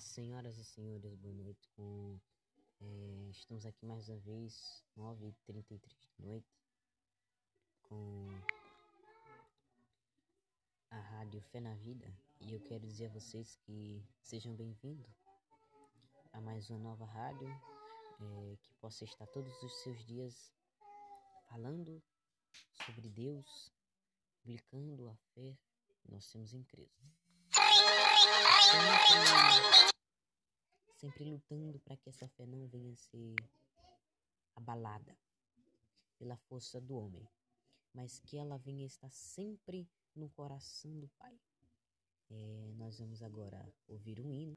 senhoras e senhores, boa noite. Com, é, estamos aqui mais uma vez, 9h33 da noite, com a Rádio Fé na Vida. E eu quero dizer a vocês que sejam bem-vindos a mais uma nova rádio, é, que possa estar todos os seus dias falando sobre Deus, publicando a fé que nós temos em Cristo sempre lutando para que essa fé não venha a ser abalada pela força do homem, mas que ela venha estar sempre no coração do Pai. É, nós vamos agora ouvir um hino.